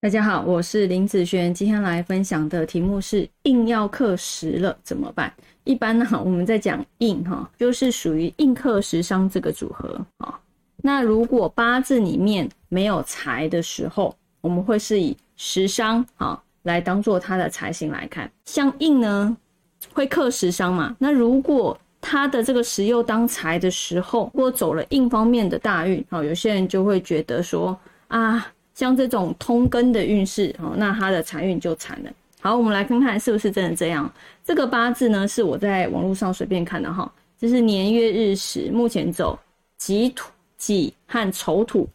大家好，我是林子璇，今天来分享的题目是硬要克时了怎么办？一般呢，我们在讲硬哈，就是属于硬克时伤这个组合啊。那如果八字里面没有财的时候，我们会是以时伤啊来当做它的财星来看。像硬呢，会克时伤嘛？那如果他的这个时又当财的时候，或走了硬方面的大运，好，有些人就会觉得说啊。像这种通根的运势，哦，那他的财运就惨了。好，我们来看看是不是真的这样。这个八字呢，是我在网络上随便看的哈，这是年月日时，目前走己土、己和丑土，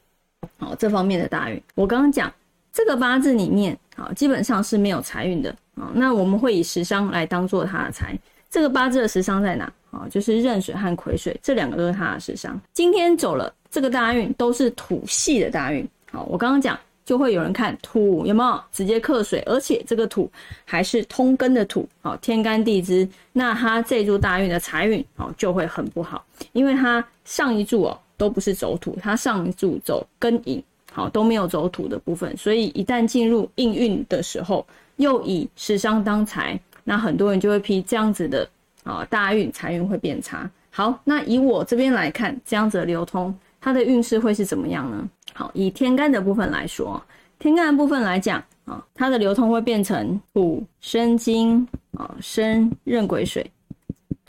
好，这方面的大运。我刚刚讲这个八字里面，啊，基本上是没有财运的，啊，那我们会以食伤来当做他的财。这个八字的食伤在哪？啊，就是壬水和癸水这两个都是他的食伤。今天走了这个大运，都是土系的大运。好，我刚刚讲就会有人看土有没有直接克水，而且这个土还是通根的土，好天干地支，那它这柱大运的财运好就会很不好，因为它上一柱哦都不是走土，它上一柱走根引，好都没有走土的部分，所以一旦进入应运的时候，又以食伤当财，那很多人就会批这样子的啊大运财运会变差。好，那以我这边来看，这样子的流通，它的运势会是怎么样呢？好，以天干的部分来说，天干的部分来讲啊，它的流通会变成土生金啊，生壬癸水。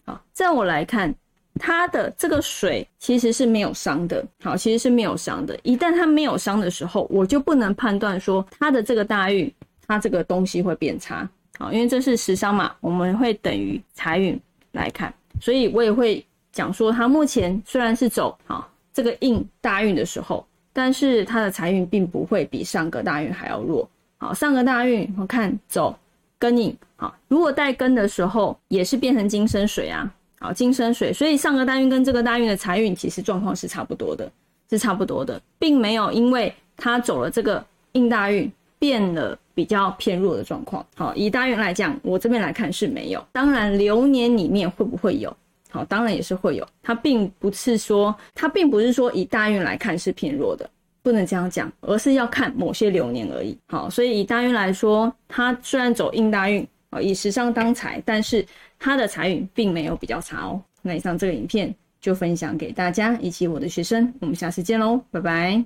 好，在我来看，它的这个水其实是没有伤的。好，其实是没有伤的。一旦它没有伤的时候，我就不能判断说它的这个大运，它这个东西会变差。好，因为这是食伤嘛，我们会等于财运来看，所以我也会讲说，它目前虽然是走好这个印大运的时候。但是他的财运并不会比上个大运还要弱。好，上个大运我看走根引，好，如果带根的时候也是变成金生水啊，好，金生水，所以上个大运跟这个大运的财运其实状况是差不多的，是差不多的，并没有因为他走了这个应大运变了比较偏弱的状况。好，以大运来讲，我这边来看是没有。当然流年里面会不会有？好，当然也是会有，它并不是说，它并不是说以大运来看是偏弱的，不能这样讲，而是要看某些流年而已。好，所以以大运来说，它虽然走应大运，啊，以时尚当财，但是它的财运并没有比较差哦。那以上这个影片就分享给大家以及我的学生，我们下次见喽，拜拜。